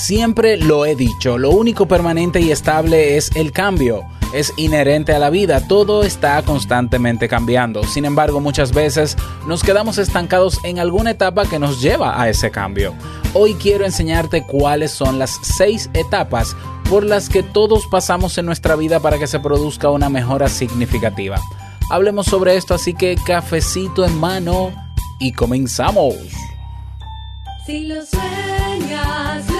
Siempre lo he dicho, lo único permanente y estable es el cambio. Es inherente a la vida, todo está constantemente cambiando. Sin embargo, muchas veces nos quedamos estancados en alguna etapa que nos lleva a ese cambio. Hoy quiero enseñarte cuáles son las seis etapas por las que todos pasamos en nuestra vida para que se produzca una mejora significativa. Hablemos sobre esto, así que cafecito en mano y comenzamos. Si lo sueñas,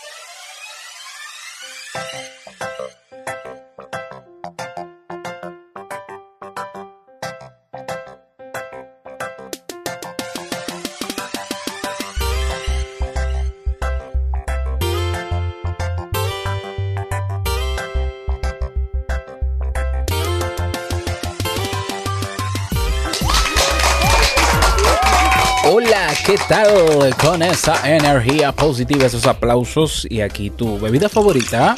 ¿Qué tal? Con esa energía positiva, esos aplausos y aquí tu bebida favorita.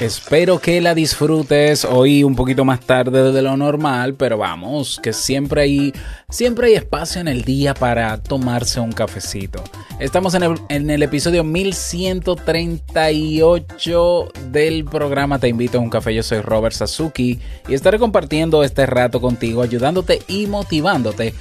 Espero que la disfrutes hoy un poquito más tarde de lo normal, pero vamos, que siempre hay, siempre hay espacio en el día para tomarse un cafecito. Estamos en el, en el episodio 1138 del programa Te invito a un café. Yo soy Robert Sasuki y estaré compartiendo este rato contigo, ayudándote y motivándote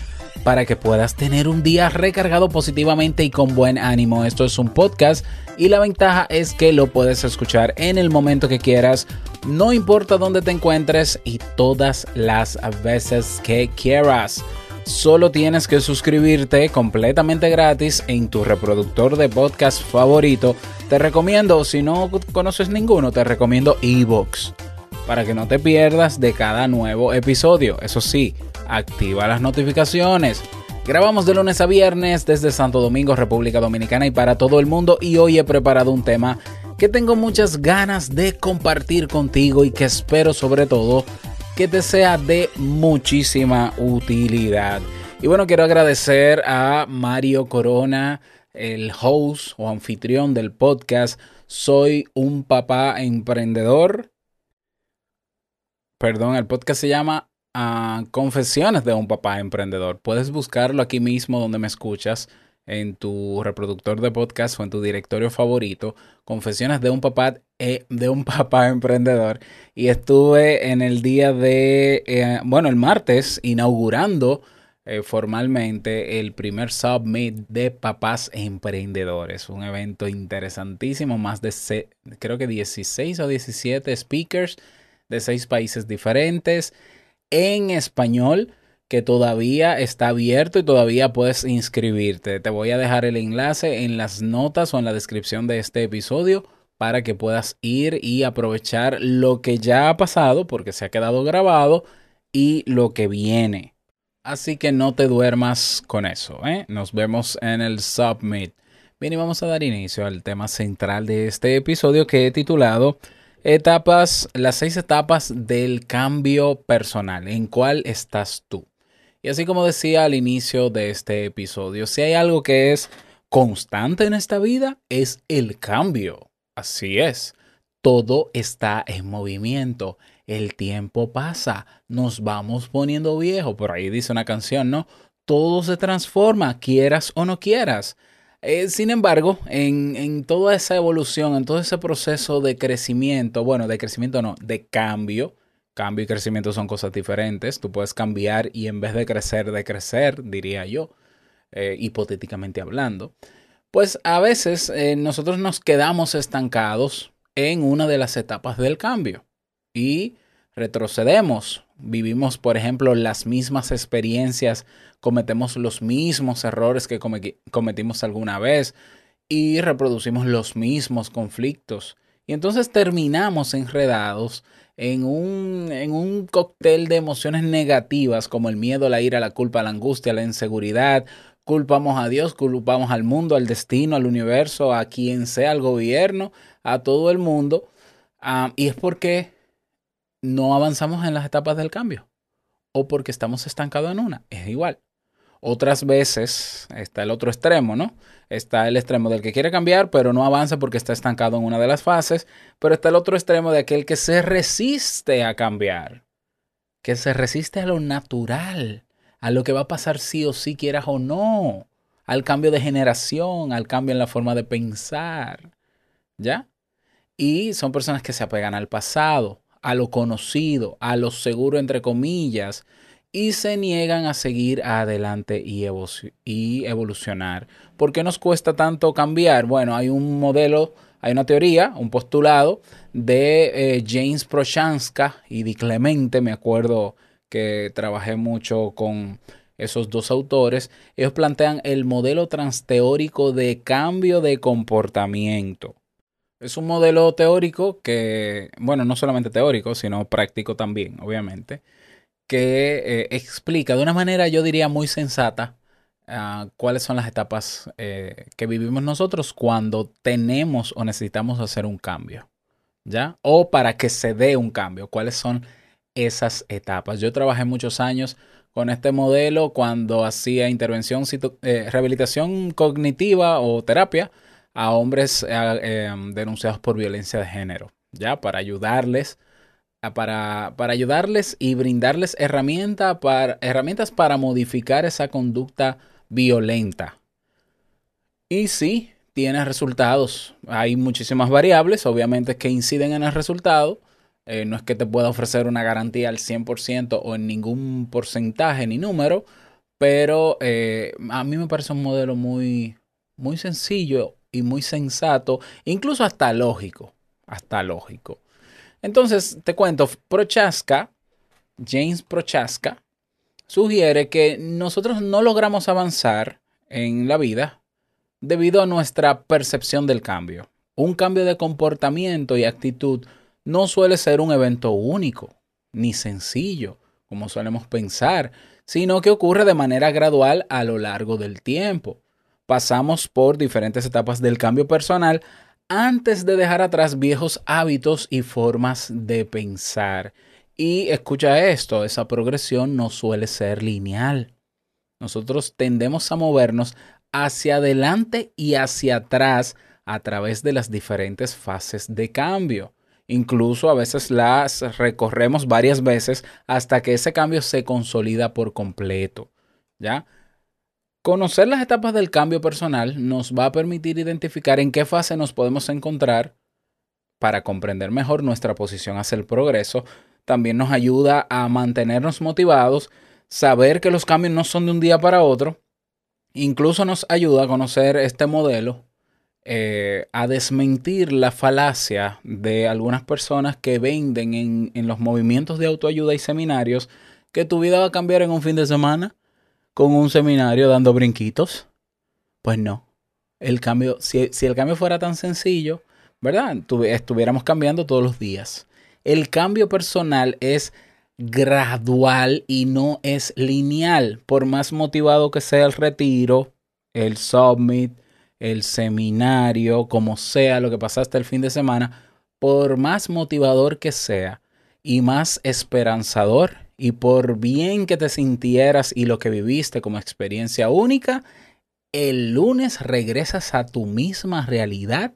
para que puedas tener un día recargado positivamente y con buen ánimo. Esto es un podcast y la ventaja es que lo puedes escuchar en el momento que quieras, no importa dónde te encuentres y todas las veces que quieras. Solo tienes que suscribirte completamente gratis en tu reproductor de podcast favorito. Te recomiendo, si no conoces ninguno, te recomiendo eBooks para que no te pierdas de cada nuevo episodio. Eso sí, activa las notificaciones. Grabamos de lunes a viernes desde Santo Domingo, República Dominicana y para todo el mundo y hoy he preparado un tema que tengo muchas ganas de compartir contigo y que espero sobre todo que te sea de muchísima utilidad. Y bueno, quiero agradecer a Mario Corona, el host o anfitrión del podcast. Soy un papá emprendedor perdón, el podcast se llama ah, Confesiones de un papá emprendedor. Puedes buscarlo aquí mismo donde me escuchas, en tu reproductor de podcast o en tu directorio favorito, Confesiones de un papá, eh, de un papá emprendedor. Y estuve en el día de, eh, bueno, el martes, inaugurando eh, formalmente el primer Summit de Papás Emprendedores. Un evento interesantísimo, más de, creo que 16 o 17 speakers de seis países diferentes en español que todavía está abierto y todavía puedes inscribirte. Te voy a dejar el enlace en las notas o en la descripción de este episodio para que puedas ir y aprovechar lo que ya ha pasado porque se ha quedado grabado y lo que viene. Así que no te duermas con eso. ¿eh? Nos vemos en el Submit. Bien, y vamos a dar inicio al tema central de este episodio que he titulado Etapas, las seis etapas del cambio personal. ¿En cuál estás tú? Y así como decía al inicio de este episodio, si hay algo que es constante en esta vida, es el cambio. Así es. Todo está en movimiento. El tiempo pasa. Nos vamos poniendo viejos. Por ahí dice una canción, ¿no? Todo se transforma, quieras o no quieras. Eh, sin embargo, en, en toda esa evolución, en todo ese proceso de crecimiento, bueno, de crecimiento no, de cambio, cambio y crecimiento son cosas diferentes. Tú puedes cambiar y en vez de crecer, de crecer, diría yo, eh, hipotéticamente hablando, pues a veces eh, nosotros nos quedamos estancados en una de las etapas del cambio y retrocedemos. Vivimos, por ejemplo, las mismas experiencias, cometemos los mismos errores que come- cometimos alguna vez y reproducimos los mismos conflictos. Y entonces terminamos enredados en un, en un cóctel de emociones negativas como el miedo, la ira, la culpa, la angustia, la inseguridad. Culpamos a Dios, culpamos al mundo, al destino, al universo, a quien sea, al gobierno, a todo el mundo. Ah, y es porque no avanzamos en las etapas del cambio o porque estamos estancados en una. Es igual. Otras veces está el otro extremo, ¿no? Está el extremo del que quiere cambiar, pero no avanza porque está estancado en una de las fases. Pero está el otro extremo de aquel que se resiste a cambiar, que se resiste a lo natural, a lo que va a pasar sí o sí, quieras o no, al cambio de generación, al cambio en la forma de pensar. ¿Ya? Y son personas que se apegan al pasado, a lo conocido, a lo seguro, entre comillas, y se niegan a seguir adelante y, evolucionar. ¿Por qué nos cuesta tanto cambiar? Bueno, hay un modelo, hay una teoría, un postulado de eh, James Prochanska y Di Clemente, me acuerdo que trabajé mucho con esos dos autores, ellos plantean el modelo transteórico de cambio de comportamiento. Es un modelo teórico que, bueno, no solamente teórico, sino práctico también, obviamente, que eh, explica de una manera, yo diría, muy sensata uh, cuáles son las etapas eh, que vivimos nosotros cuando tenemos o necesitamos hacer un cambio, ¿ya? O para que se dé un cambio, cuáles son esas etapas. Yo trabajé muchos años con este modelo cuando hacía intervención, eh, rehabilitación cognitiva o terapia a hombres em, denunciados por violencia de género, ¿ya? Para ayudarles para, para ayudarles y brindarles herramienta para, herramientas para modificar esa conducta violenta. Y sí, tiene resultados. Hay muchísimas variables, obviamente, que inciden en el resultado. Eh, no es que te pueda ofrecer una garantía al 100% o en ningún porcentaje ni número, pero eh, a mí me parece un modelo muy, muy sencillo y muy sensato, incluso hasta lógico, hasta lógico. Entonces, te cuento, Prochaska, James Prochaska, sugiere que nosotros no logramos avanzar en la vida debido a nuestra percepción del cambio. Un cambio de comportamiento y actitud no suele ser un evento único ni sencillo, como solemos pensar, sino que ocurre de manera gradual a lo largo del tiempo. Pasamos por diferentes etapas del cambio personal antes de dejar atrás viejos hábitos y formas de pensar. Y escucha esto, esa progresión no suele ser lineal. Nosotros tendemos a movernos hacia adelante y hacia atrás a través de las diferentes fases de cambio. Incluso a veces las recorremos varias veces hasta que ese cambio se consolida por completo. ¿Ya? Conocer las etapas del cambio personal nos va a permitir identificar en qué fase nos podemos encontrar para comprender mejor nuestra posición hacia el progreso. También nos ayuda a mantenernos motivados, saber que los cambios no son de un día para otro. Incluso nos ayuda a conocer este modelo, eh, a desmentir la falacia de algunas personas que venden en, en los movimientos de autoayuda y seminarios que tu vida va a cambiar en un fin de semana con un seminario dando brinquitos? Pues no. El cambio, si, el cambio fuera tan sencillo, ¿verdad? estuviéramos cambiando todos los días. El cambio personal es gradual y no es lineal. Por más motivado que sea el retiro, el summit, el seminario, como sea lo que pasaste el fin de semana, por más motivador que sea y más esperanzador y por bien que te sintieras y lo que viviste como experiencia única, el lunes regresas a tu misma realidad,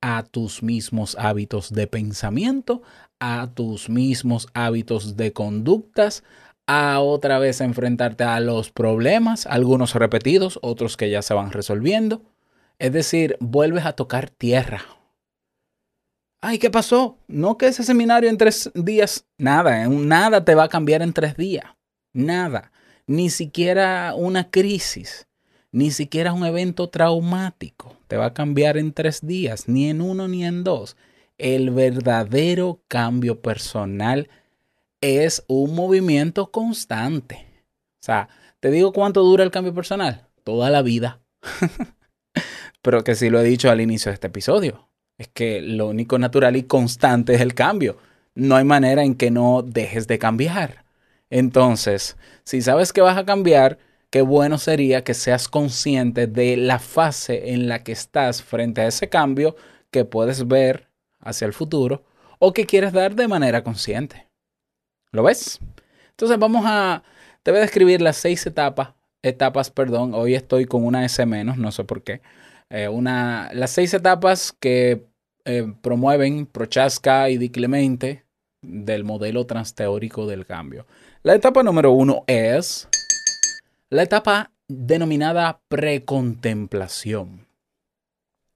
a tus mismos hábitos de pensamiento, a tus mismos hábitos de conductas, a otra vez enfrentarte a los problemas, algunos repetidos, otros que ya se van resolviendo. Es decir, vuelves a tocar tierra, Ay, ¿qué pasó? No que ese seminario en tres días, nada, nada te va a cambiar en tres días. Nada. Ni siquiera una crisis, ni siquiera un evento traumático te va a cambiar en tres días, ni en uno ni en dos. El verdadero cambio personal es un movimiento constante. O sea, te digo cuánto dura el cambio personal. Toda la vida. Pero que sí lo he dicho al inicio de este episodio. Es que lo único natural y constante es el cambio. no hay manera en que no dejes de cambiar. Entonces, si sabes que vas a cambiar, qué bueno sería que seas consciente de la fase en la que estás frente a ese cambio que puedes ver hacia el futuro o que quieres dar de manera consciente. ¿Lo ves? Entonces vamos a, te voy a describir las seis etapas, etapas, perdón, hoy estoy con una S menos, no sé por qué. Eh, una, las seis etapas que eh, promueven Prochaska y Di Clemente del modelo transteórico del cambio. La etapa número uno es la etapa denominada precontemplación.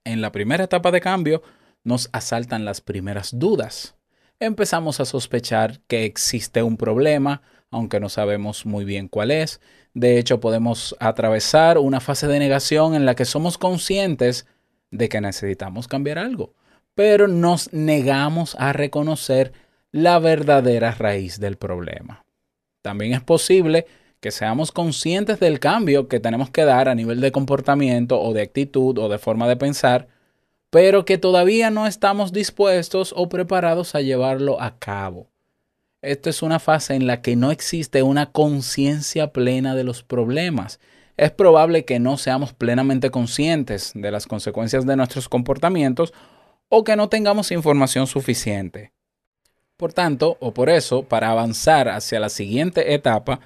En la primera etapa de cambio nos asaltan las primeras dudas. Empezamos a sospechar que existe un problema, aunque no sabemos muy bien cuál es. De hecho, podemos atravesar una fase de negación en la que somos conscientes de que necesitamos cambiar algo, pero nos negamos a reconocer la verdadera raíz del problema. También es posible que seamos conscientes del cambio que tenemos que dar a nivel de comportamiento o de actitud o de forma de pensar, pero que todavía no estamos dispuestos o preparados a llevarlo a cabo. Esta es una fase en la que no existe una conciencia plena de los problemas. Es probable que no seamos plenamente conscientes de las consecuencias de nuestros comportamientos o que no tengamos información suficiente. Por tanto, o por eso, para avanzar hacia la siguiente etapa,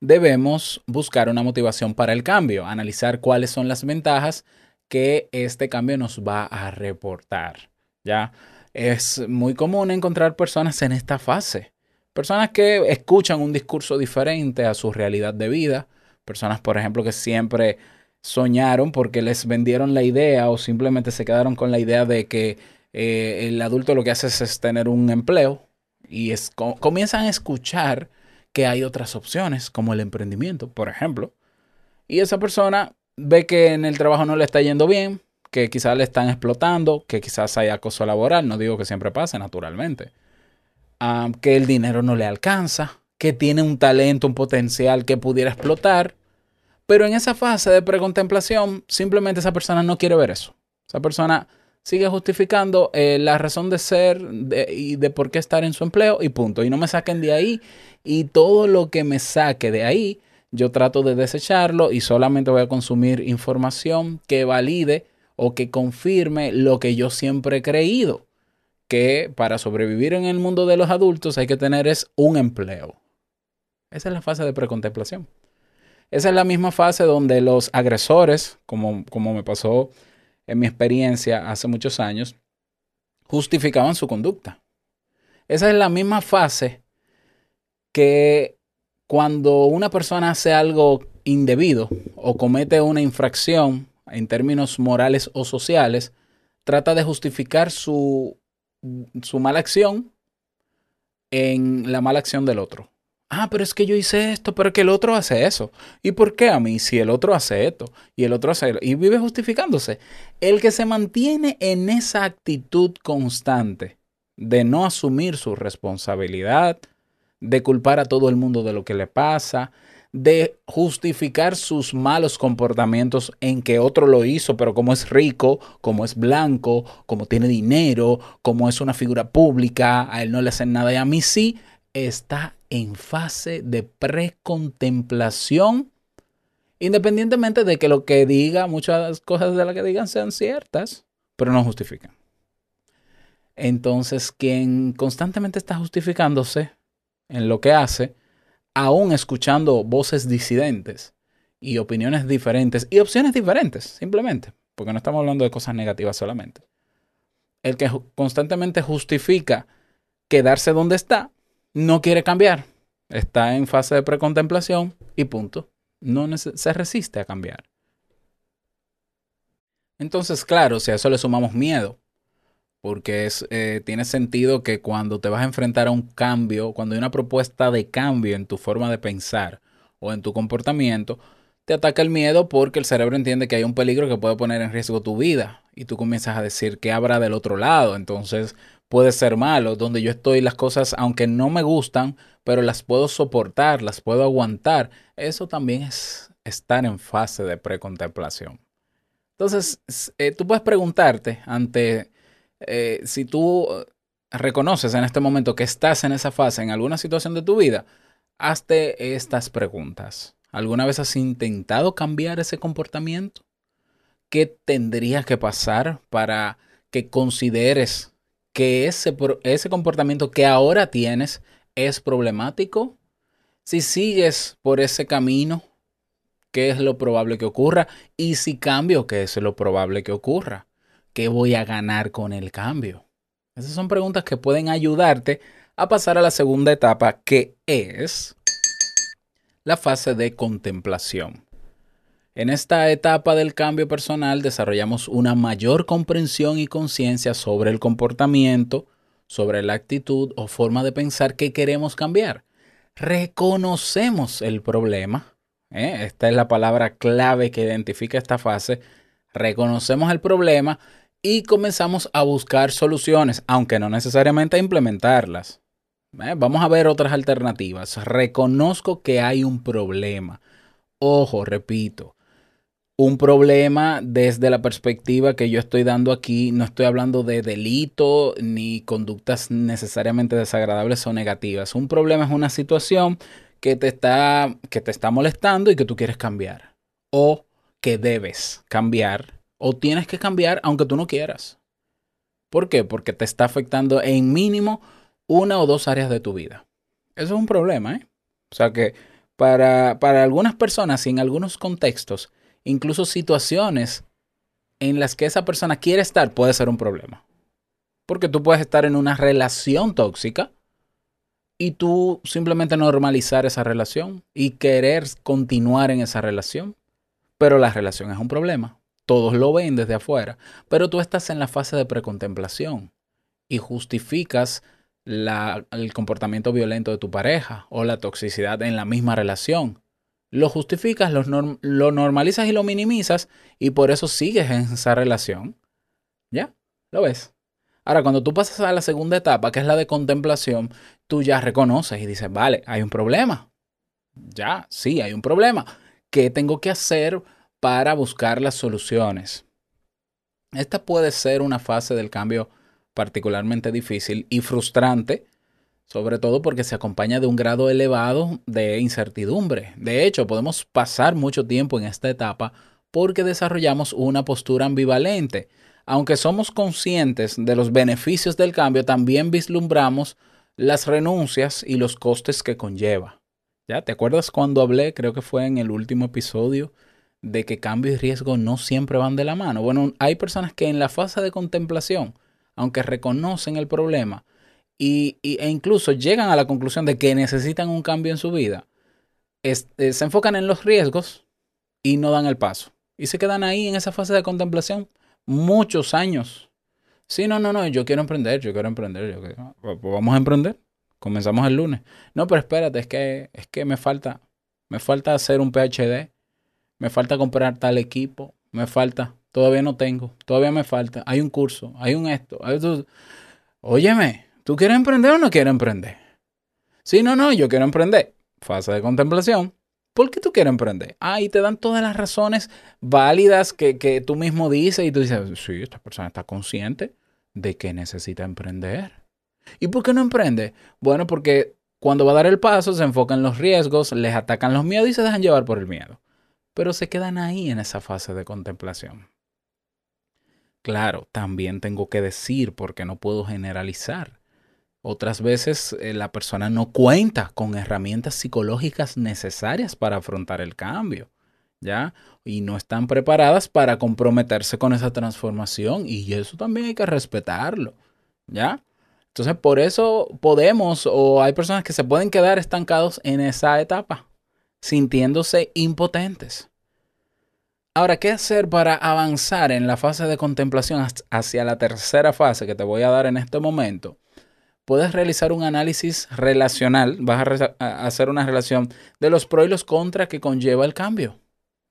debemos buscar una motivación para el cambio, analizar cuáles son las ventajas que este cambio nos va a reportar. Ya es muy común encontrar personas en esta fase, personas que escuchan un discurso diferente a su realidad de vida, personas, por ejemplo, que siempre soñaron porque les vendieron la idea o simplemente se quedaron con la idea de que eh, el adulto lo que hace es, tener un empleo y comienzan a escuchar que hay otras opciones como el emprendimiento, por ejemplo. Y esa persona ve que en el trabajo no le está yendo bien, que quizás le están explotando, que quizás hay acoso laboral, no digo que siempre pase, naturalmente. Que el dinero no le alcanza, que tiene un talento, un potencial que pudiera explotar. Pero en esa fase de precontemplación, simplemente esa persona no quiere ver eso. Esa persona sigue justificando eh, la razón de ser y de por qué estar en su empleo y punto. Y no me saquen de ahí. Y todo lo que me saque de ahí, yo trato de desecharlo y solamente voy a consumir información que valide o que confirme lo que yo siempre he creído. Que para sobrevivir en el mundo de los adultos hay que tener es un empleo. Esa es la fase de precontemplación. Esa es la misma fase donde los agresores, como, como me pasó en mi experiencia hace muchos años, justificaban su conducta. Esa es la misma fase que cuando una persona hace algo indebido o comete una infracción en términos morales o sociales, trata de justificar su, su mala acción en la mala acción del otro. Ah, pero es que yo hice esto, pero que el otro hace eso. ¿Y por qué a mí si el otro hace esto y el otro hace y vive justificándose? El que se mantiene en esa actitud constante de no asumir su responsabilidad, de culpar a todo el mundo de lo que le pasa, de justificar sus malos comportamientos en que otro lo hizo, pero como es rico, como es blanco, como tiene dinero, como es una figura pública, a él no le hacen nada y a mí sí, está en fase de precontemplación, independientemente de que lo que diga, muchas cosas de las que digan sean ciertas, pero no justifican. Entonces, quien constantemente está justificándose en lo que hace, aún escuchando voces disidentes y opiniones diferentes y opciones diferentes, simplemente, porque no estamos hablando de cosas negativas solamente. El que constantemente justifica quedarse donde está, no quiere cambiar, está en fase de precontemplación y punto. No se resiste a cambiar. Entonces, claro, si a eso le sumamos miedo, porque es, eh, tiene sentido que cuando te vas a enfrentar a un cambio, cuando hay una propuesta de cambio en tu forma de pensar o en tu comportamiento, te ataca el miedo porque el cerebro entiende que hay un peligro que puede poner en riesgo tu vida y tú comienzas a decir que habrá del otro lado. Entonces puede ser malo, donde yo estoy las cosas, aunque no me gustan, pero las puedo soportar, las puedo aguantar. Eso también es estar en fase de precontemplación. Entonces, eh, tú puedes preguntarte ante, eh, si tú reconoces en este momento que estás en esa fase en alguna situación de tu vida, hazte estas preguntas. ¿Alguna vez has intentado cambiar ese comportamiento? ¿Qué tendría que pasar para que consideres que ese, ese comportamiento que ahora tienes es problemático? Si sigues por ese camino, ¿qué es lo probable que ocurra? Y si cambio, ¿qué es lo probable que ocurra? ¿Qué voy a ganar con el cambio? Esas son preguntas que pueden ayudarte a pasar a la segunda etapa, que es la fase de contemplación. En esta etapa del cambio personal desarrollamos una mayor comprensión y conciencia sobre el comportamiento, sobre la actitud o forma de pensar que queremos cambiar. Reconocemos el problema. ¿eh? Esta es la palabra clave que identifica esta fase. Reconocemos el problema y comenzamos a buscar soluciones, aunque no necesariamente a implementarlas. ¿eh? Vamos a ver otras alternativas. Reconozco que hay un problema. Ojo, repito, un problema desde la perspectiva que yo estoy dando aquí. No estoy hablando de delito ni conductas necesariamente desagradables o negativas. Un problema es una situación que te está, que te está molestando y que tú quieres cambiar. O que debes cambiar. O tienes que cambiar aunque tú no quieras. ¿Por qué? Porque te está afectando en mínimo una o dos áreas de tu vida. Eso es un problema, ¿eh? O sea que para, para algunas personas y en algunos contextos, incluso situaciones en las que esa persona quiere estar puede ser un problema. Porque tú puedes estar en una relación tóxica y tú simplemente normalizar esa relación y querer continuar en esa relación. Pero la relación es un problema. Todos lo ven desde afuera. Pero tú estás en la fase de precontemplación y justificas el comportamiento violento de tu pareja o la toxicidad en la misma relación. Lo justificas, lo, lo normalizas y lo minimizas y por eso sigues en esa relación. ¿Ya? ¿Lo ves? Ahora, cuando tú pasas a la segunda etapa, que es la de contemplación, tú ya reconoces y dices, vale, hay un problema. Ya, sí, hay un problema. ¿Qué tengo que hacer para buscar las soluciones? Esta puede ser una fase del cambio particularmente difícil y frustrante, sobre todo porque se acompaña de un grado elevado de incertidumbre. De hecho, podemos pasar mucho tiempo en esta etapa porque desarrollamos una postura ambivalente. Aunque somos conscientes de los beneficios del cambio, también vislumbramos las renuncias y los costes que conlleva. ¿Ya? ¿Te acuerdas cuando hablé, creo que fue en el último episodio, de que cambio y riesgo no siempre van de la mano? Bueno, hay personas que en la fase de contemplación, aunque reconocen el problema y, e incluso llegan a la conclusión de que necesitan un cambio en su vida, eh, se enfocan en los riesgos y no dan el paso. Y se quedan ahí en esa fase de contemplación muchos años. Sí, no, no, no, yo quiero emprender, yo quiero emprender. Yo quiero- vamos a emprender. Comenzamos el lunes. No, pero espérate, es que, es que me falta, me falta hacer un PhD, me falta comprar tal equipo, me falta, todavía no tengo, todavía me falta, hay un curso, hay un esto, hay otro. Óyeme, ¿tú quieres emprender o no quieres emprender? Sí, no, no, yo quiero emprender. Fase de contemplación. ¿Por qué tú quieres emprender? Ah, y te dan todas las razones válidas que, que tú mismo dices y tú dices, sí, esta persona está consciente de que necesita emprender. ¿Y por qué no emprende? Bueno, porque cuando va a dar el paso se enfoca en los riesgos, les atacan los miedos y se dejan llevar por el miedo. Pero se quedan ahí en esa fase de contemplación. Claro, también tengo que decir porque no puedo generalizar. Otras veces eh, la persona no cuenta con herramientas psicológicas necesarias para afrontar el cambio, ¿ya? Y no están preparadas para comprometerse con esa transformación y eso también hay que respetarlo, ¿ya? Entonces, por eso podemos o hay personas que se pueden quedar estancados en esa etapa, sintiéndose impotentes. Ahora, ¿qué hacer para avanzar en la fase de contemplación hacia la tercera fase que te voy a dar en este momento? Puedes realizar un análisis relacional, vas a, hacer una relación de los pros y los contras que conlleva el cambio,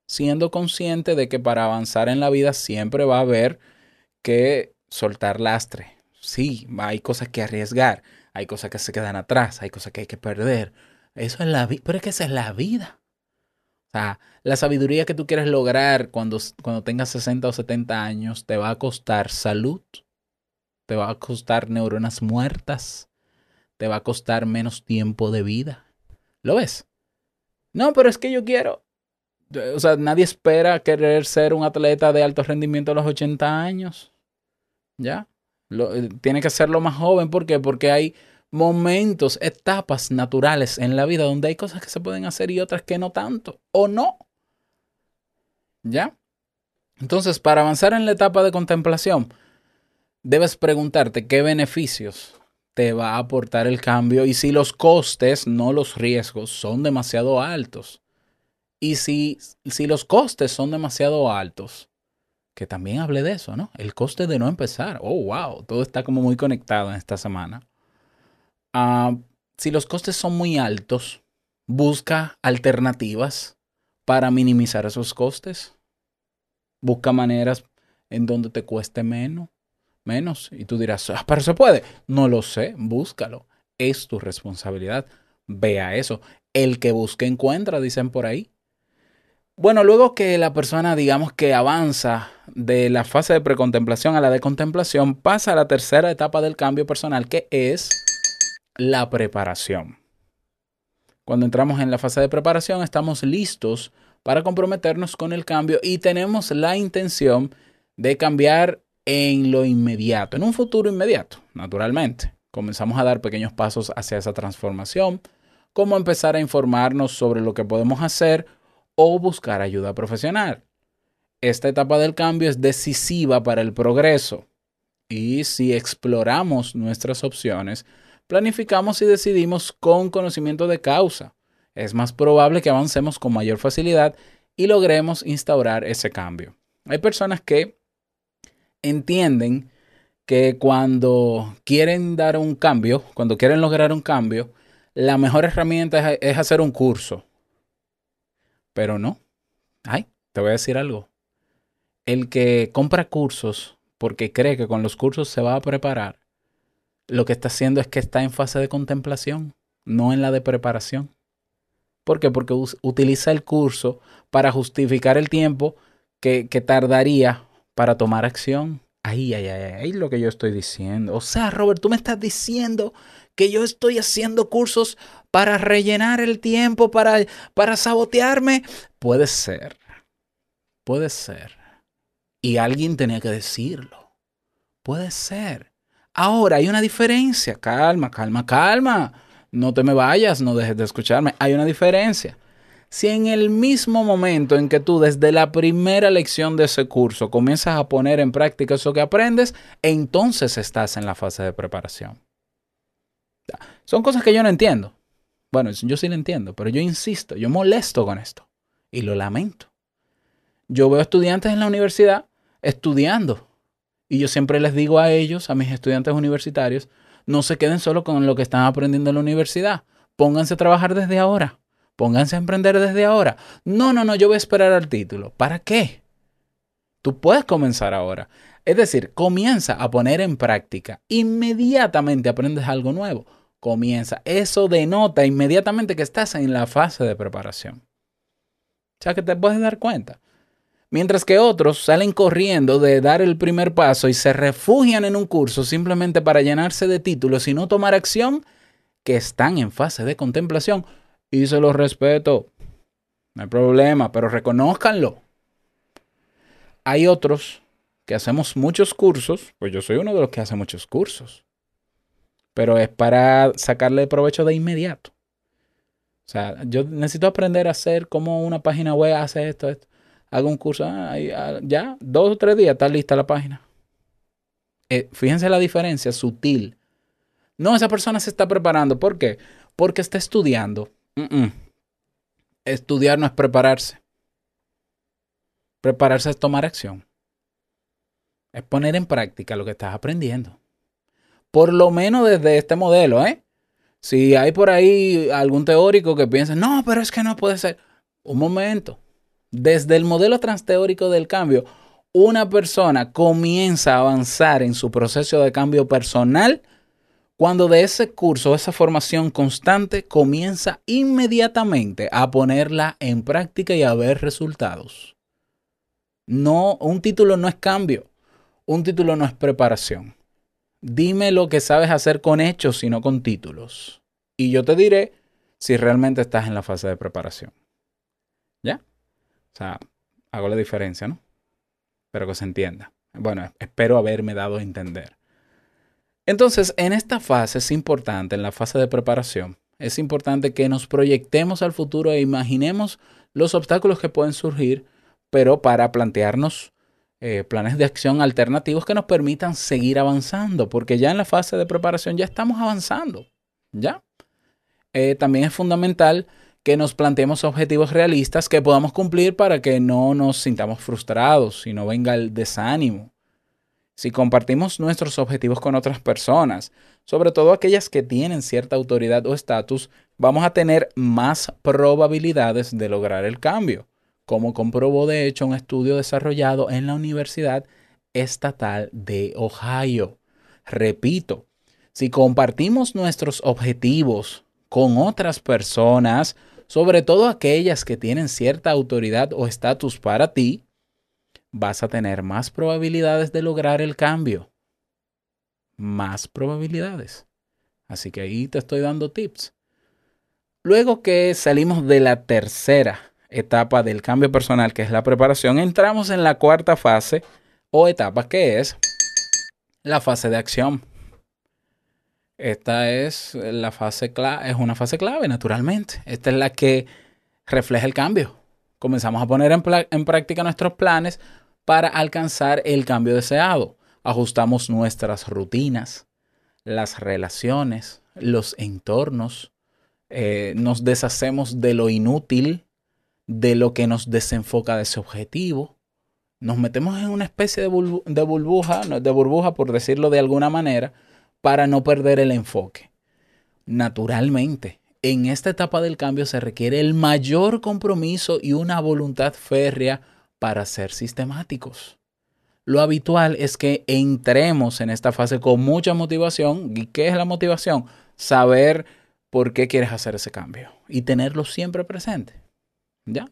siendo consciente de que para avanzar en la vida siempre va a haber que soltar lastre. Sí, hay cosas que arriesgar, hay cosas que se quedan atrás, hay cosas que hay que perder. Eso es la vida, pero es que esa es la vida. O sea, la sabiduría que tú quieres lograr cuando, cuando tengas 60 o 70 años te va a costar salud, te va a costar neuronas muertas, te va a costar menos tiempo de vida. ¿Lo ves? No, pero es que yo quiero. O sea, nadie espera querer ser un atleta de alto rendimiento a los 80 años. ¿Ya? Lo, eh, tiene que serlo más joven. ¿Por qué? Porque hay momentos, etapas naturales en la vida donde hay cosas que se pueden hacer y otras que no tanto. O no. ¿Ya? Entonces, para avanzar en la etapa de contemplación, debes preguntarte qué beneficios te va a aportar el cambio y si los costes, no los riesgos, son demasiado altos. Y si, si los costes son demasiado altos, que también hablé de eso, ¿no? El coste de no empezar. Oh, wow, todo está como muy conectado en esta semana. Ah, si los costes son muy altos, busca alternativas para minimizar esos costes. Busca maneras en donde te cueste menos, menos. Y tú dirás, ah, pero se puede. No lo sé, búscalo. Es tu responsabilidad. Vea eso. El que busque encuentra, dicen por ahí. Bueno, luego que la persona, digamos que avanza de la fase de precontemplación a la de contemplación, pasa a la tercera etapa del cambio personal, que es la preparación. Cuando entramos en la fase de preparación, estamos listos para comprometernos con el cambio y tenemos la intención de cambiar en lo inmediato, en un futuro inmediato, naturalmente. Comenzamos a dar pequeños pasos hacia esa transformación, como empezar a informarnos sobre lo que podemos hacer o buscar ayuda profesional. Esta etapa del cambio es decisiva para el progreso y si exploramos nuestras opciones, planificamos y decidimos con conocimiento de causa, es más probable que avancemos con mayor facilidad y logremos instaurar ese cambio. Hay personas que entienden que cuando quieren dar un cambio, cuando quieren lograr un cambio, la mejor herramienta es, hacer un curso. Pero no. Ay, te voy a decir algo. El que compra cursos porque cree que con los cursos se va a preparar, lo que está haciendo es que está en fase de contemplación, no en la de preparación. ¿Por qué? Porque utiliza el curso para justificar el tiempo que, que tardaría para tomar acción. Ay, ay, ay, ay, lo que yo estoy diciendo. O sea, Robert, tú me estás diciendo que yo estoy haciendo cursos para rellenar el tiempo, para, para sabotearme. Puede ser. Puede ser. Y alguien tenía que decirlo. Puede ser. Ahora hay una diferencia. Calma, calma, calma. No te me vayas, no dejes de escucharme. Hay una diferencia. Si en el mismo momento en que tú desde la primera lección de ese curso comienzas a poner en práctica eso que aprendes, entonces estás en la fase de preparación. Son cosas que yo no entiendo. Bueno, yo sí lo entiendo, pero yo insisto, yo molesto con esto y lo lamento. Yo veo estudiantes en la universidad estudiando y yo siempre les digo a ellos, a mis estudiantes universitarios, no se queden solo con lo que están aprendiendo en la universidad. Pónganse a trabajar desde ahora. Pónganse a emprender desde ahora. No, no, no, yo voy a esperar al título. ¿Para qué? Tú puedes comenzar ahora. Es decir, comienza a poner en práctica. Inmediatamente aprendes algo nuevo. Comienza. Eso denota inmediatamente que estás en la fase de preparación. O sea que te puedes dar cuenta. Mientras que otros salen corriendo de dar el primer paso y se refugian en un curso simplemente para llenarse de títulos y no tomar acción, que están en fase de contemplación y se los respeto. No hay problema, pero reconózcanlo. Hay otros que hacemos muchos cursos, pues yo soy uno de los que hace muchos cursos, pero es para sacarle provecho de inmediato. O sea, yo necesito aprender a hacer como una página web hace esto, esto. Hago un curso, ah, ah, ya, dos o tres días está lista la página. Eh, fíjense la diferencia sutil. No, esa persona se está preparando. ¿Por qué? Porque está estudiando Estudiar no es prepararse. Prepararse es tomar acción. Es poner en práctica lo que estás aprendiendo. Por lo menos desde este modelo, ¿eh? Si hay por ahí algún teórico que piensa, no, pero es que no puede ser. Un momento. Desde el modelo transteórico del cambio, una persona comienza a avanzar en su proceso de cambio personal cuando de ese curso, esa formación constante, comienza inmediatamente a ponerla en práctica y a ver resultados. No, un título no es cambio, un título no es preparación. Dime lo que sabes hacer con hechos y no con títulos. Y yo te diré si realmente estás en la fase de preparación. ¿Ya? O sea, hago la diferencia, ¿no? Pero que se entienda. Bueno, espero haberme dado a entender. Entonces, en esta fase es importante, en la fase de preparación, es importante que nos proyectemos al futuro e imaginemos los obstáculos que pueden surgir, pero para plantearnos eh, planes de acción alternativos que nos permitan seguir avanzando, porque ya en la fase de preparación ya estamos avanzando, ¿ya? Eh, también es fundamental que nos planteemos objetivos realistas que podamos cumplir para que no nos sintamos frustrados y no venga el desánimo. Si compartimos nuestros objetivos con otras personas, sobre todo aquellas que tienen cierta autoridad o estatus, vamos a tener más probabilidades de lograr el cambio, como comprobó de hecho un estudio desarrollado en la Universidad Estatal de Ohio. Repito, si compartimos nuestros objetivos con otras personas, sobre todo aquellas que tienen cierta autoridad o estatus para ti, vas a tener más probabilidades de lograr el cambio. Más probabilidades. Así que ahí te estoy dando tips. Luego que salimos de la tercera etapa del cambio personal, que es la preparación, entramos en la cuarta fase o etapa que es la fase de acción. Esta es la fase clave, es una fase clave, naturalmente. Esta es la que refleja el cambio. Comenzamos a poner en, práctica nuestros planes para alcanzar el cambio deseado. Ajustamos nuestras rutinas, las relaciones, los entornos, eh, nos deshacemos de lo inútil, de lo que nos desenfoca de ese objetivo. Nos metemos en una especie de burbuja, de burbuja, por decirlo de alguna manera, para no perder el enfoque. Naturalmente, en esta etapa del cambio se requiere el mayor compromiso y una voluntad férrea para ser sistemáticos. Lo habitual es que entremos en esta fase con mucha motivación. ¿Y qué es la motivación? Saber por qué quieres hacer ese cambio y tenerlo siempre presente. ¿Ya?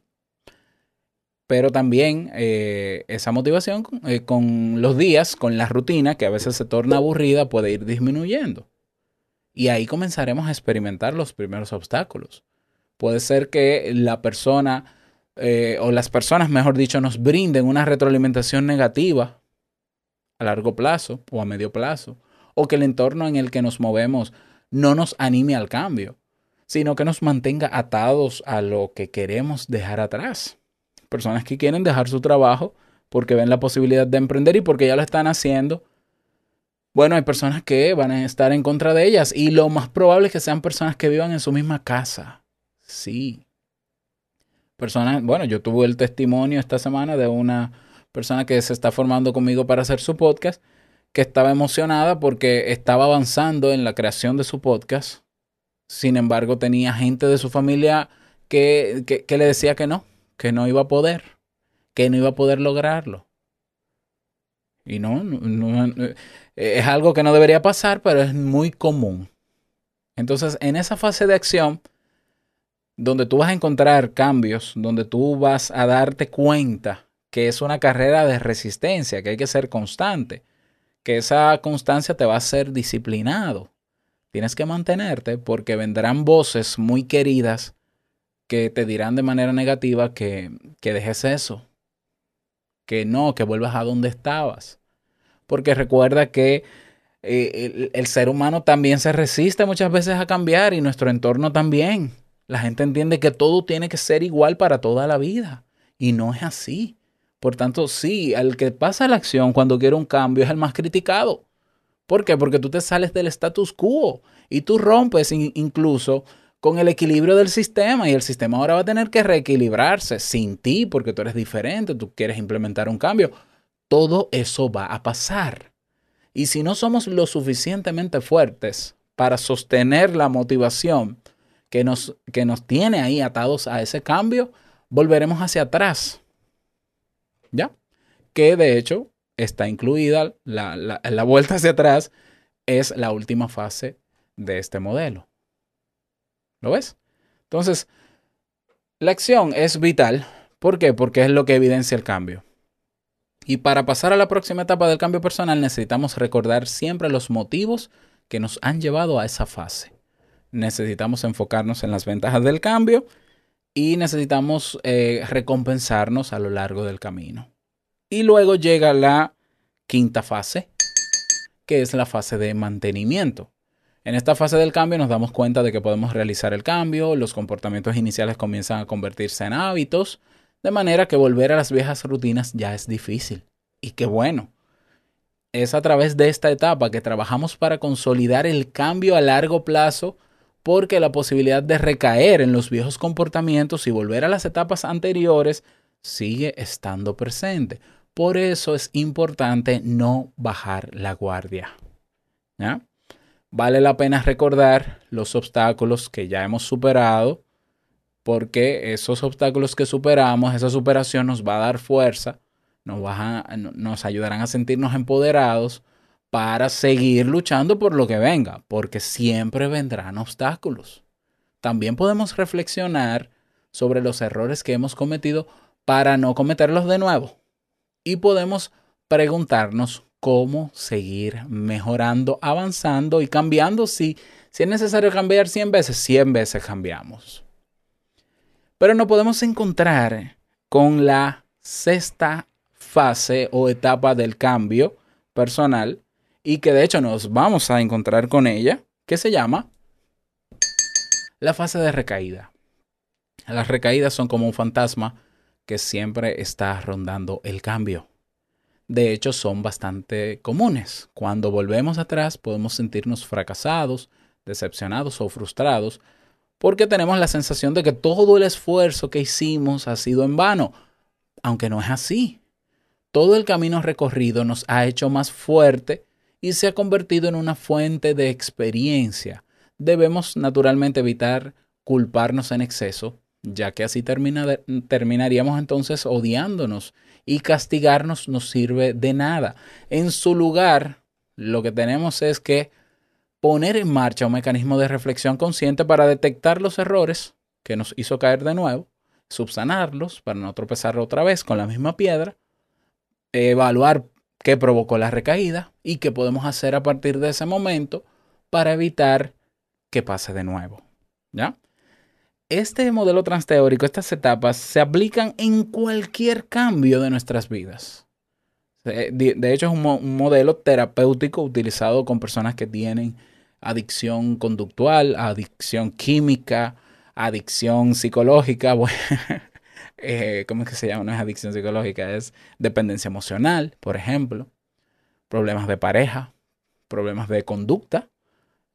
Pero también eh, esa motivación eh, con los días, con la rutina, que a veces se torna aburrida, puede ir disminuyendo. Y ahí comenzaremos a experimentar los primeros obstáculos. Puede ser que la persona eh, o las personas, mejor dicho, nos brinden una retroalimentación negativa a largo plazo o a medio plazo, o que el entorno en el que nos movemos no nos anime al cambio, sino que nos mantenga atados a lo que queremos dejar atrás. Personas que quieren dejar su trabajo porque ven la posibilidad de emprender y porque ya lo están haciendo. Bueno, hay personas que van a estar en contra de ellas y lo más probable es que sean personas que vivan en su misma casa. Sí, personas, bueno, yo tuve el testimonio esta semana de una persona que se está formando conmigo para hacer su podcast, que estaba emocionada porque estaba avanzando en la creación de su podcast. Sin embargo, tenía gente de su familia que, que, le decía que no, que no iba a poder, que no iba a poder lograrlo. Y no, no, es algo que no debería pasar, pero es muy común. Entonces, en esa fase de acción, donde tú vas a encontrar cambios, donde tú vas a darte cuenta que es una carrera de resistencia, que hay que ser constante, que esa constancia te va a hacer disciplinado. Tienes que mantenerte porque vendrán voces muy queridas que te dirán de manera negativa que, que dejes eso, que no, que vuelvas a donde estabas. Porque recuerda que eh, el, el ser humano también se resiste muchas veces a cambiar y nuestro entorno también. La gente entiende que todo tiene que ser igual para toda la vida. Y no es así. Por tanto, sí, al que pasa la acción cuando quiere un cambio es el más criticado. ¿Por qué? Porque tú te sales del status quo y tú rompes incluso con el equilibrio del sistema y el sistema ahora va a tener que reequilibrarse sin ti porque tú eres diferente, tú quieres implementar un cambio. Todo eso va a pasar. Y si no somos lo suficientemente fuertes para sostener la motivación, que nos, que nos tiene ahí atados a ese cambio, volveremos hacia atrás. ¿Ya? Que de hecho está incluida la, la, la vuelta hacia atrás, es la última fase de este modelo. ¿Lo ves? Entonces, la acción es vital. ¿Por qué? Porque es lo que evidencia el cambio. Y para pasar a la próxima etapa del cambio personal necesitamos recordar siempre los motivos que nos han llevado a esa fase. Necesitamos enfocarnos en las ventajas del cambio y necesitamos eh, recompensarnos a lo largo del camino. Y luego llega la quinta fase, que es la fase de mantenimiento. En esta fase del cambio nos damos cuenta de que podemos realizar el cambio, los comportamientos iniciales comienzan a convertirse en hábitos, de manera que volver a las viejas rutinas ya es difícil. Y qué bueno. Es a través de esta etapa que trabajamos para consolidar el cambio a largo plazo porque la posibilidad de recaer en los viejos comportamientos y volver a las etapas anteriores sigue estando presente. Por eso es importante no bajar la guardia. ¿Ya? Vale la pena recordar los obstáculos que ya hemos superado, porque esos obstáculos que superamos, esa superación nos va a dar fuerza, nos, va a- nos ayudarán a sentirnos empoderados para seguir luchando por lo que venga, porque siempre vendrán obstáculos. También podemos reflexionar sobre los errores que hemos cometido para no cometerlos de nuevo. Y podemos preguntarnos cómo seguir mejorando, avanzando y cambiando. Si, si es necesario cambiar 100 veces, 100 veces cambiamos. Pero nos podemos encontrar con la sexta fase o etapa del cambio personal y que de hecho nos vamos a encontrar con ella, que se llama la fase de recaída. Las recaídas son como un fantasma que siempre está rondando el cambio. De hecho, son bastante comunes. Cuando volvemos atrás podemos sentirnos fracasados, decepcionados o frustrados porque tenemos la sensación de que todo el esfuerzo que hicimos ha sido en vano, aunque no es así. Todo el camino recorrido nos ha hecho más fuerte y se ha convertido en una fuente de experiencia. Debemos naturalmente evitar culparnos en exceso, ya que así termina- terminaríamos entonces odiándonos y castigarnos no sirve de nada. En su lugar, lo que tenemos es que poner en marcha un mecanismo de reflexión consciente para detectar los errores que nos hizo caer de nuevo, subsanarlos para no tropezar otra vez con la misma piedra, evaluar qué provocó la recaída y qué podemos hacer a partir de ese momento para evitar que pase de nuevo. ¿Ya? Este modelo transteórico, estas etapas, se aplican en cualquier cambio de nuestras vidas. Eh, De hecho, es un, mo- un modelo terapéutico utilizado con personas que tienen adicción conductual, adicción química, adicción psicológica. Eh, ¿Cómo es que se llama? No es adicción psicológica, es dependencia emocional, por ejemplo. Problemas de pareja, problemas de conducta.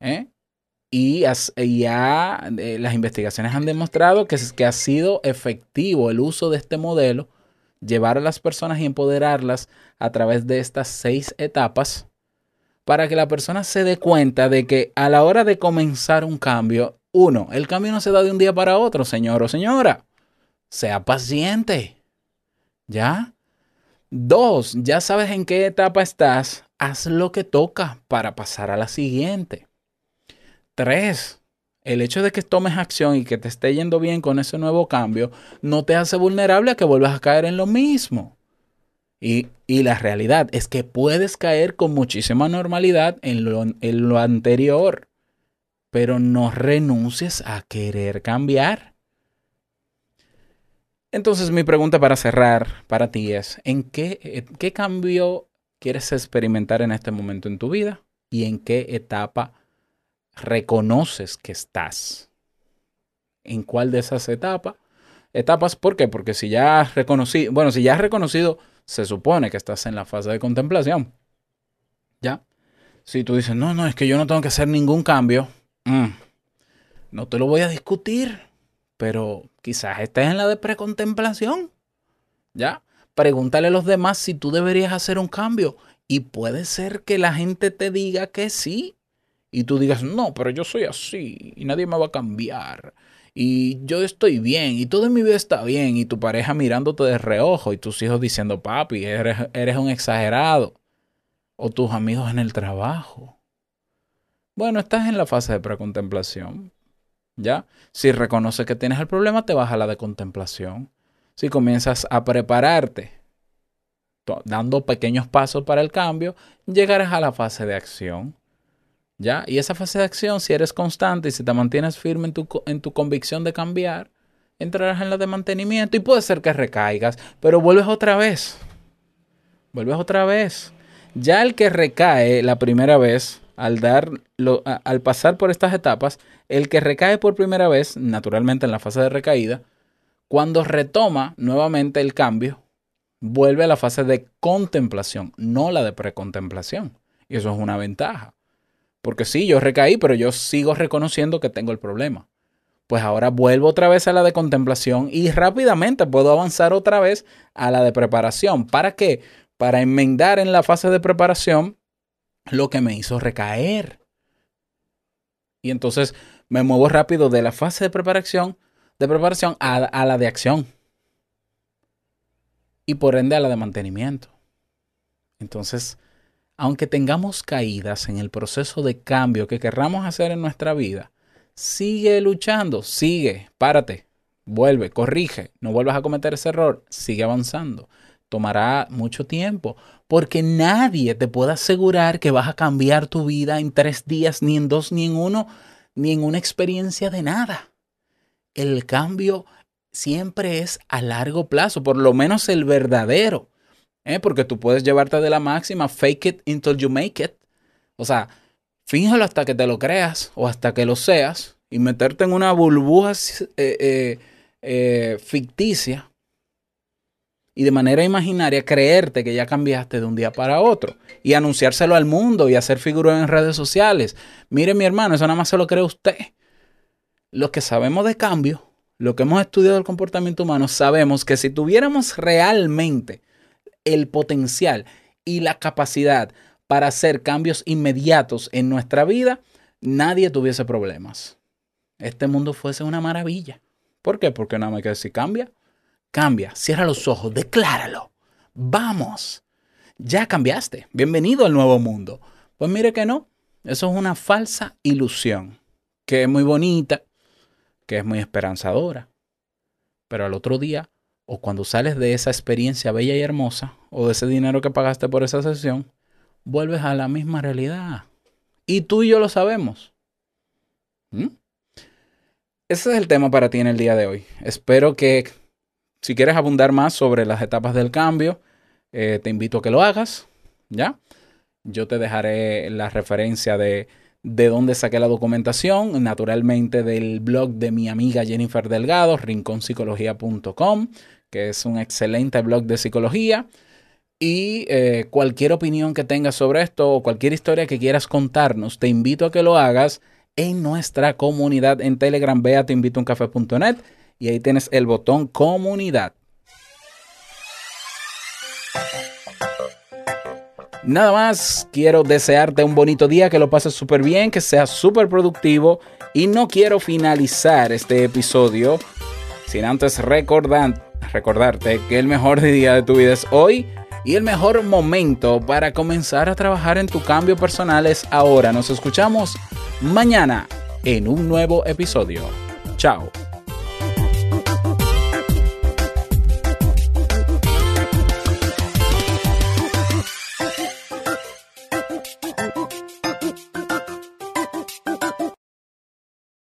¿eh? Y, as- y ya eh, las investigaciones han demostrado que, que ha sido efectivo el uso de este modelo, llevar a las personas y empoderarlas a través de estas seis etapas para que la persona se dé cuenta de que a la hora de comenzar un cambio, uno, el cambio no se da de un día para otro, señor o señora. Sea paciente. ¿Ya? Dos, ya sabes en qué etapa estás, haz lo que toca para pasar a la siguiente. Tres, el hecho de que tomes acción y que te esté yendo bien con ese nuevo cambio no te hace vulnerable a que vuelvas a caer en lo mismo. Y, y la realidad es que puedes caer con muchísima normalidad en lo, en lo anterior, pero no renuncies a querer cambiar. Entonces mi pregunta para cerrar para ti es, ¿en qué, eh, qué cambio quieres experimentar en este momento en tu vida? ¿Y en qué etapa reconoces que estás? ¿En cuál de esas etapas? Etapas, ¿por qué? Porque si ya has reconocido, bueno, si ya has reconocido, se supone que estás en la fase de contemplación. ¿Ya? Si tú dices, no, no, es que yo no tengo que hacer ningún cambio, mm, no te lo voy a discutir, pero quizás estés en la de precontemplación. ¿Ya? Pregúntale a los demás si tú deberías hacer un cambio. Y puede ser que la gente te diga que sí. Y tú digas, no, pero yo soy así y nadie me va a cambiar. Y yo estoy bien y todo en mi vida está bien. Y tu pareja mirándote de reojo y tus hijos diciendo, papi, eres, eres un exagerado. O tus amigos en el trabajo. Bueno, estás en la fase de precontemplación. ¿Ya? Si reconoces que tienes el problema, te vas a la de contemplación. Si comienzas a prepararte dando pequeños pasos para el cambio, llegarás a la fase de acción. ¿Ya? Y esa fase de acción, si eres constante y si te mantienes firme en tu, en tu convicción de cambiar, entrarás en la de mantenimiento y puede ser que recaigas, pero vuelves otra vez. Vuelves otra vez. Ya el que recae la primera vez, al dar lo- al pasar por estas etapas, el que recae por primera vez, naturalmente en la fase de recaída, cuando retoma nuevamente el cambio, vuelve a la fase de contemplación, no la de precontemplación. Y eso es una ventaja. Porque sí, yo recaí, pero yo sigo reconociendo que tengo el problema. Pues ahora vuelvo otra vez a la de contemplación y rápidamente puedo avanzar otra vez a la de preparación. ¿Para qué? Para enmendar en la fase de preparación lo que me hizo recaer. Y entonces me muevo rápido de la fase de preparación, de preparación a, a la de acción. Y por ende a la de mantenimiento. Entonces, aunque tengamos caídas en el proceso de cambio que querramos hacer en nuestra vida, sigue luchando, sigue, párate, vuelve, corrige, no vuelvas a cometer ese error, sigue avanzando. Tomará mucho tiempo, porque nadie te puede asegurar que vas a cambiar tu vida en tres días, ni en dos, ni en uno, ni en una experiencia de nada. El cambio siempre es a largo plazo, por lo menos el verdadero. ¿Eh? Porque tú puedes llevarte de la máxima, fake it until you make it. O sea, fíjalo hasta que te lo creas o hasta que lo seas y meterte en una burbuja eh, eh, ficticia y de manera imaginaria creerte que ya cambiaste de un día para otro y anunciárselo al mundo y hacer figuras en redes sociales. Mire mi hermano, eso nada más se lo cree usted. Los que sabemos de cambio, lo que hemos estudiado del comportamiento humano, sabemos que si tuviéramos realmente el potencial y la capacidad para hacer cambios inmediatos en nuestra vida, nadie tuviese problemas. Este mundo fuese una maravilla. ¿Por qué? Porque nada más que decir cambia. Cambia, cierra los ojos, decláralo. Vamos. Ya cambiaste. Bienvenido al nuevo mundo. Pues mire que no. Eso es una falsa ilusión. Que es muy bonita, que es muy esperanzadora. Pero al otro día, o cuando sales de esa experiencia bella y hermosa, o de ese dinero que pagaste por esa sesión, vuelves a la misma realidad. Y tú y yo lo sabemos. ¿Mm? Ese es el tema para ti en el día de hoy. Espero que si quieres abundar más sobre las etapas del cambio, eh, te invito a que lo hagas. ¿Ya? Yo te dejaré la referencia de, de dónde saqué la documentación, naturalmente del blog de mi amiga Jennifer Delgado, rinconpsicología.com, que es un excelente blog de psicología. Y eh, cualquier opinión que tengas sobre esto o cualquier historia que quieras contarnos, te invito a que lo hagas en nuestra comunidad en Telegram. Ve a teinvitouncafe.net y ahí tienes el botón comunidad. Nada más, quiero desearte un bonito día, que lo pases súper bien, que seas súper productivo y no quiero finalizar este episodio sin antes recordar, recordarte que el mejor día de tu vida es hoy y el mejor momento para comenzar a trabajar en tu cambio personal es ahora. Nos escuchamos mañana en un nuevo episodio. Chao.